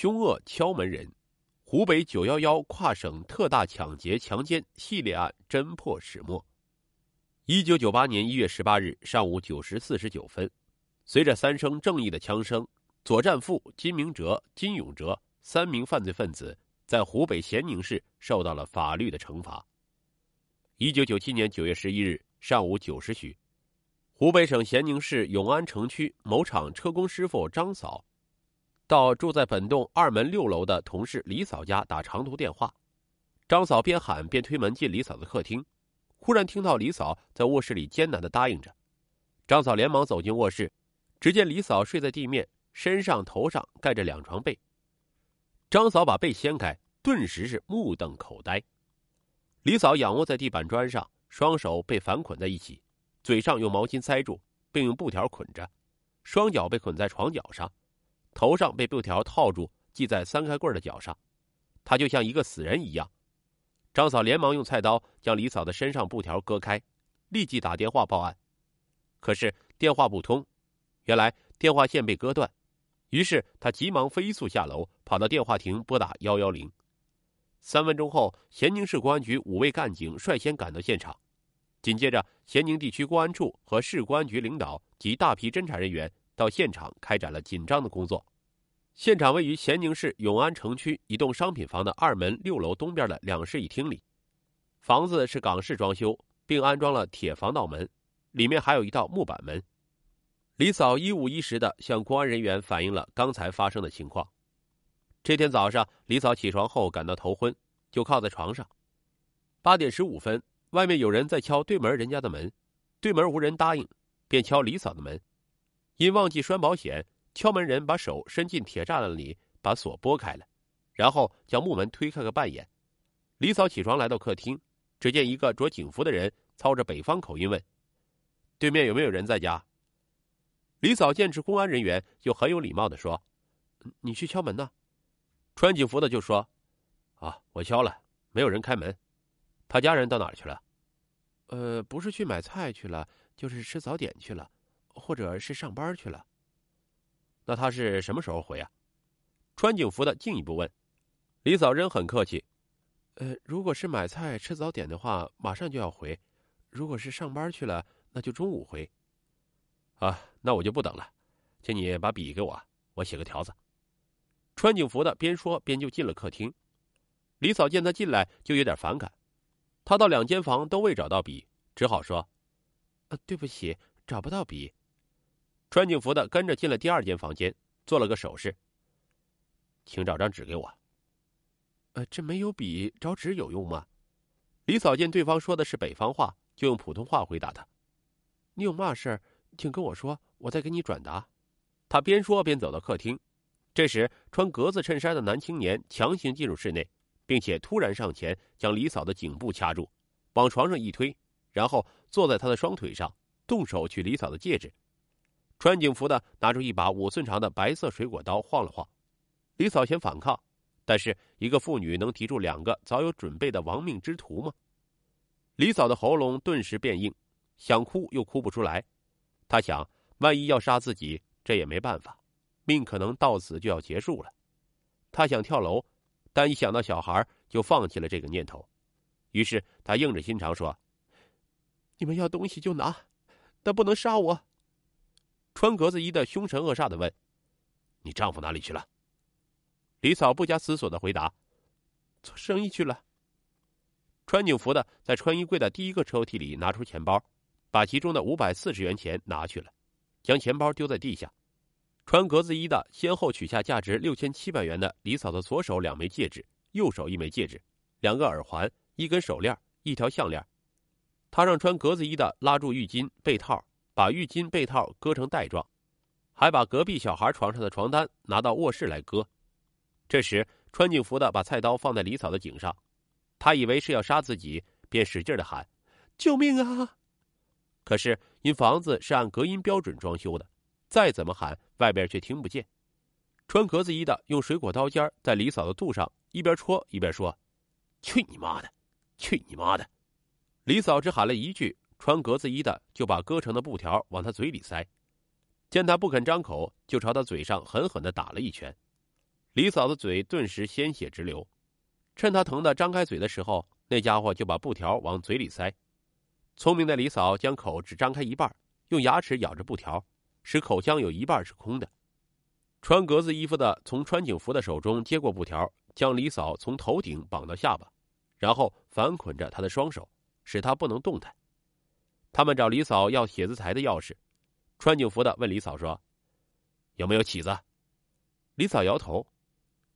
凶恶敲门人，湖北九幺幺跨省特大抢劫强奸系列案侦破始末。一九九八年一月十八日上午九时四十九分，随着三声正义的枪声，左战富、金明哲、金永哲三名犯罪分子在湖北咸宁市受到了法律的惩罚。一九九七年九月十一日上午九时许，湖北省咸宁市永安城区某厂车工师傅张嫂。到住在本栋二门六楼的同事李嫂家打长途电话，张嫂边喊边推门进李嫂的客厅，忽然听到李嫂在卧室里艰难的答应着，张嫂连忙走进卧室，只见李嫂睡在地面，身上头上盖着两床被。张嫂把被掀开，顿时是目瞪口呆。李嫂仰卧在地板砖上，双手被反捆在一起，嘴上用毛巾塞住，并用布条捆着，双脚被捆在床脚上。头上被布条套住，系在三开棍的脚上，他就像一个死人一样。张嫂连忙用菜刀将李嫂的身上布条割开，立即打电话报案。可是电话不通，原来电话线被割断。于是他急忙飞速下楼，跑到电话亭拨打幺幺零。三分钟后，咸宁市公安局五位干警率先赶到现场，紧接着咸宁地区公安处和市公安局领导及大批侦查人员。到现场开展了紧张的工作。现场位于咸宁市永安城区一栋商品房的二门六楼东边的两室一厅里，房子是港式装修，并安装了铁防盗门，里面还有一道木板门。李嫂一五一十的向公安人员反映了刚才发生的情况。这天早上，李嫂起床后感到头昏，就靠在床上。八点十五分，外面有人在敲对门人家的门，对门无人答应，便敲李嫂的门。因忘记拴保险，敲门人把手伸进铁栅栏里，把锁拨开了，然后将木门推开个半掩。李嫂起床来到客厅，只见一个着警服的人操着北方口音问：“对面有没有人在家？”李嫂见是公安人员，就很有礼貌的说：“你去敲门呢。”穿警服的就说：“啊，我敲了，没有人开门。他家人到哪去了？呃，不是去买菜去了，就是吃早点去了。”或者是上班去了。那他是什么时候回啊？穿警服的进一步问。李嫂仍很客气：“呃，如果是买菜吃早点的话，马上就要回；如果是上班去了，那就中午回。”啊，那我就不等了，请你把笔给我，我写个条子。穿警服的边说边就进了客厅。李嫂见他进来，就有点反感。他到两间房都未找到笔，只好说：“呃，对不起，找不到笔。”穿警服的跟着进了第二间房间，做了个手势。请找张纸给我。呃，这没有笔，找纸有用吗？李嫂见对方说的是北方话，就用普通话回答他：“你有嘛事儿，请跟我说，我再给你转达。”他边说边走到客厅。这时，穿格子衬衫的男青年强行进入室内，并且突然上前将李嫂的颈部掐住，往床上一推，然后坐在他的双腿上，动手取李嫂的戒指。穿警服的拿出一把五寸长的白色水果刀，晃了晃。李嫂先反抗，但是一个妇女能提住两个早有准备的亡命之徒吗？李嫂的喉咙顿时变硬，想哭又哭不出来。她想，万一要杀自己，这也没办法，命可能到此就要结束了。她想跳楼，但一想到小孩，就放弃了这个念头。于是她硬着心肠说：“你们要东西就拿，但不能杀我。”穿格子衣的凶神恶煞的问：“你丈夫哪里去了？”李嫂不假思索的回答：“做生意去了。”穿警服的在穿衣柜的第一个抽屉里拿出钱包，把其中的五百四十元钱拿去了，将钱包丢在地下。穿格子衣的先后取下价值六千七百元的李嫂的左手两枚戒指、右手一枚戒指、两个耳环、一根手链、一条项链。他让穿格子衣的拉住浴巾、被套。把浴巾被套割成带状，还把隔壁小孩床上的床单拿到卧室来割。这时，穿警服的把菜刀放在李嫂的颈上，他以为是要杀自己，便使劲的喊：“救命啊！”可是因房子是按隔音标准装修的，再怎么喊，外边却听不见。穿格子衣的用水果刀尖在李嫂的肚上一边戳一边说：“去你妈的，去你妈的！”李嫂只喊了一句。穿格子衣的就把割成的布条往他嘴里塞，见他不肯张口，就朝他嘴上狠狠的打了一拳。李嫂的嘴顿时鲜血直流。趁他疼得张开嘴的时候，那家伙就把布条往嘴里塞。聪明的李嫂将口只张开一半，用牙齿咬着布条，使口腔有一半是空的。穿格子衣服的从穿警服的手中接过布条，将李嫂从头顶绑到下巴，然后反捆着她的双手，使她不能动弹。他们找李嫂要写字台的钥匙，穿警服的问李嫂说：“有没有起子？”李嫂摇头。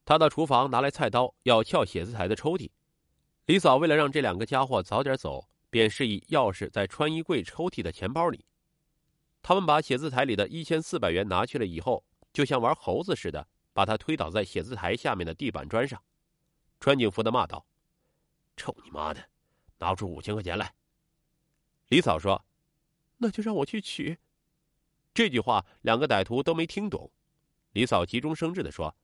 他到厨房拿来菜刀，要撬写字台的抽屉。李嫂为了让这两个家伙早点走，便示意钥匙在穿衣柜抽屉的钱包里。他们把写字台里的一千四百元拿去了以后。就像玩猴子似的，把他推倒在写字台下面的地板砖上。穿警服的骂道：“臭你妈的，拿出五千块钱来！”李嫂说：“那就让我去取。”这句话两个歹徒都没听懂。李嫂急中生智的说：“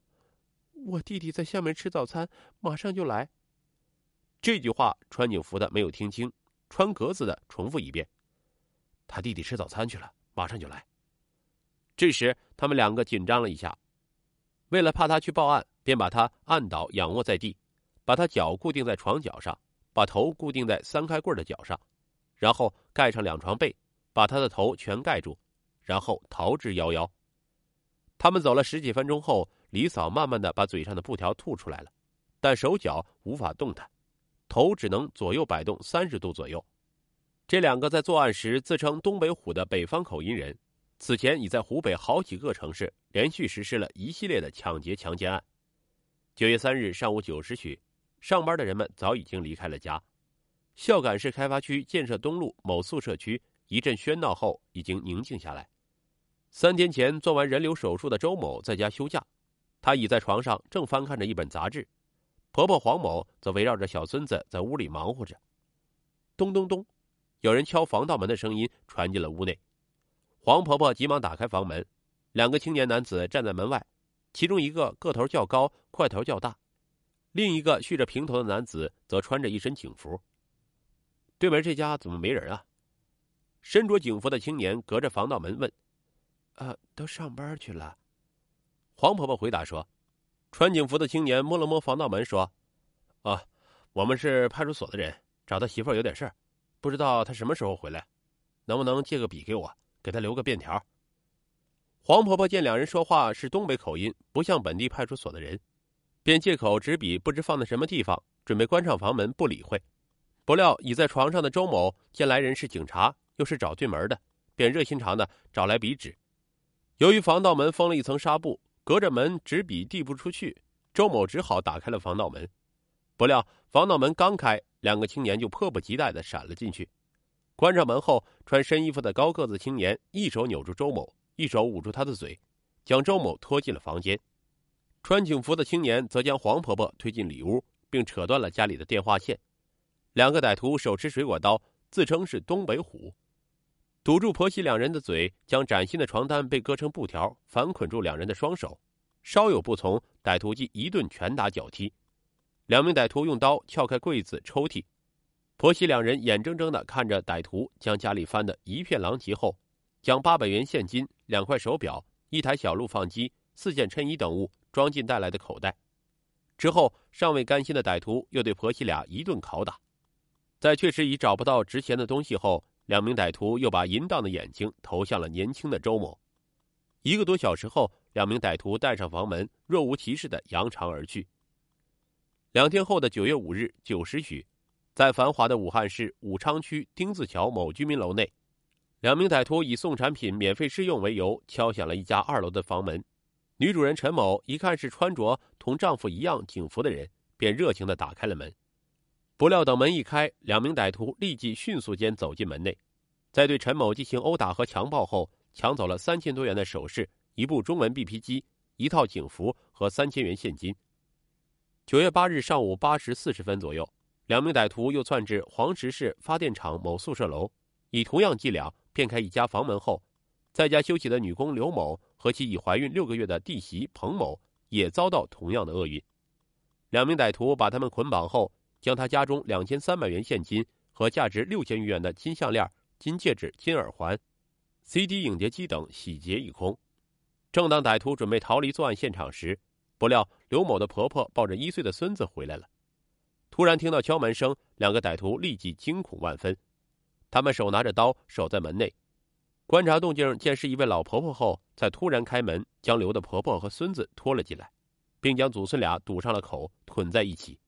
我弟弟在下面吃早餐，马上就来。”这句话穿警服的没有听清，穿格子的重复一遍：“他弟弟吃早餐去了，马上就来。”这时，他们两个紧张了一下，为了怕他去报案，便把他按倒，仰卧在地，把他脚固定在床脚上，把头固定在三开柜的脚上，然后盖上两床被，把他的头全盖住，然后逃之夭夭。他们走了十几分钟后，李嫂慢慢的把嘴上的布条吐出来了，但手脚无法动弹，头只能左右摆动三十度左右。这两个在作案时自称东北虎的北方口音人。此前已在湖北好几个城市连续实施了一系列的抢劫、强奸案。九月三日上午九时许，上班的人们早已经离开了家。孝感市开发区建设东路某宿舍区一阵喧闹后，已经宁静下来。三天前做完人流手术的周某在家休假，他倚在床上正翻看着一本杂志，婆婆黄某则围绕着小孙子在屋里忙活着。咚咚咚，有人敲防盗门的声音传进了屋内。黄婆婆急忙打开房门，两个青年男子站在门外，其中一个个头较高，块头较大，另一个蓄着平头的男子则穿着一身警服。对门这家怎么没人啊？身着警服的青年隔着防盗门问：“啊，都上班去了。”黄婆婆回答说：“穿警服的青年摸了摸防盗门说：‘啊，我们是派出所的人，找他媳妇有点事儿，不知道他什么时候回来，能不能借个笔给我？’”给他留个便条。黄婆婆见两人说话是东北口音，不像本地派出所的人，便借口纸笔不知放在什么地方，准备关上房门不理会。不料倚在床上的周某见来人是警察，又是找对门的，便热心肠的找来笔纸。由于防盗门封了一层纱布，隔着门纸笔递不出去，周某只好打开了防盗门。不料防盗门刚开，两个青年就迫不及待的闪了进去。关上门后，穿深衣服的高个子青年一手扭住周某，一手捂住他的嘴，将周某拖进了房间。穿警服的青年则将黄婆婆推进里屋，并扯断了家里的电话线。两个歹徒手持水果刀，自称是东北虎，堵住婆媳两人的嘴，将崭新的床单被割成布条，反捆住两人的双手。稍有不从，歹徒即一顿拳打脚踢。两名歹徒用刀撬开柜子抽屉。婆媳两人眼睁睁的看着歹徒将家里翻得一片狼藉后，将八百元现金、两块手表、一台小录放机、四件衬衣等物装进带来的口袋。之后，尚未甘心的歹徒又对婆媳俩一顿拷打。在确实已找不到值钱的东西后，两名歹徒又把淫荡的眼睛投向了年轻的周某。一个多小时后，两名歹徒带上房门，若无其事的扬长而去。两天后的九月五日九时许。在繁华的武汉市武昌区丁字桥某居民楼内，两名歹徒以送产品免费试用为由，敲响了一家二楼的房门。女主人陈某一看是穿着同丈夫一样警服的人，便热情的打开了门。不料等门一开，两名歹徒立即迅速间走进门内，在对陈某进行殴打和强暴后，抢走了三千多元的首饰、一部中文 BP 机、一套警服和三千元现金。九月八日上午八时四十分左右。两名歹徒又窜至黄石市发电厂某宿舍楼，以同样伎俩骗开一家房门后，在家休息的女工刘某和其已怀孕六个月的弟媳彭某也遭到同样的厄运。两名歹徒把他们捆绑后，将他家中两千三百元现金和价值六千余元的金项链、金戒指、金耳环、CD 影碟机等洗劫一空。正当歹徒准备逃离作案现场时，不料刘某的婆婆抱着一岁的孙子回来了，突然听到敲门声，两个歹徒立即惊恐万分，他们手拿着刀守在门内，观察动静，见是一位老婆婆后，才突然开门，将刘的婆婆和孙子拖了进来，并将祖孙俩堵上了口，捆在一起。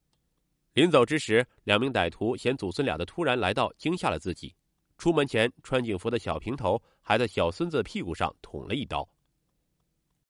临走之时，两名歹徒嫌祖孙俩的突然来到惊吓了自己，出门前穿警服的小平头还在小孙子屁股上捅了一刀。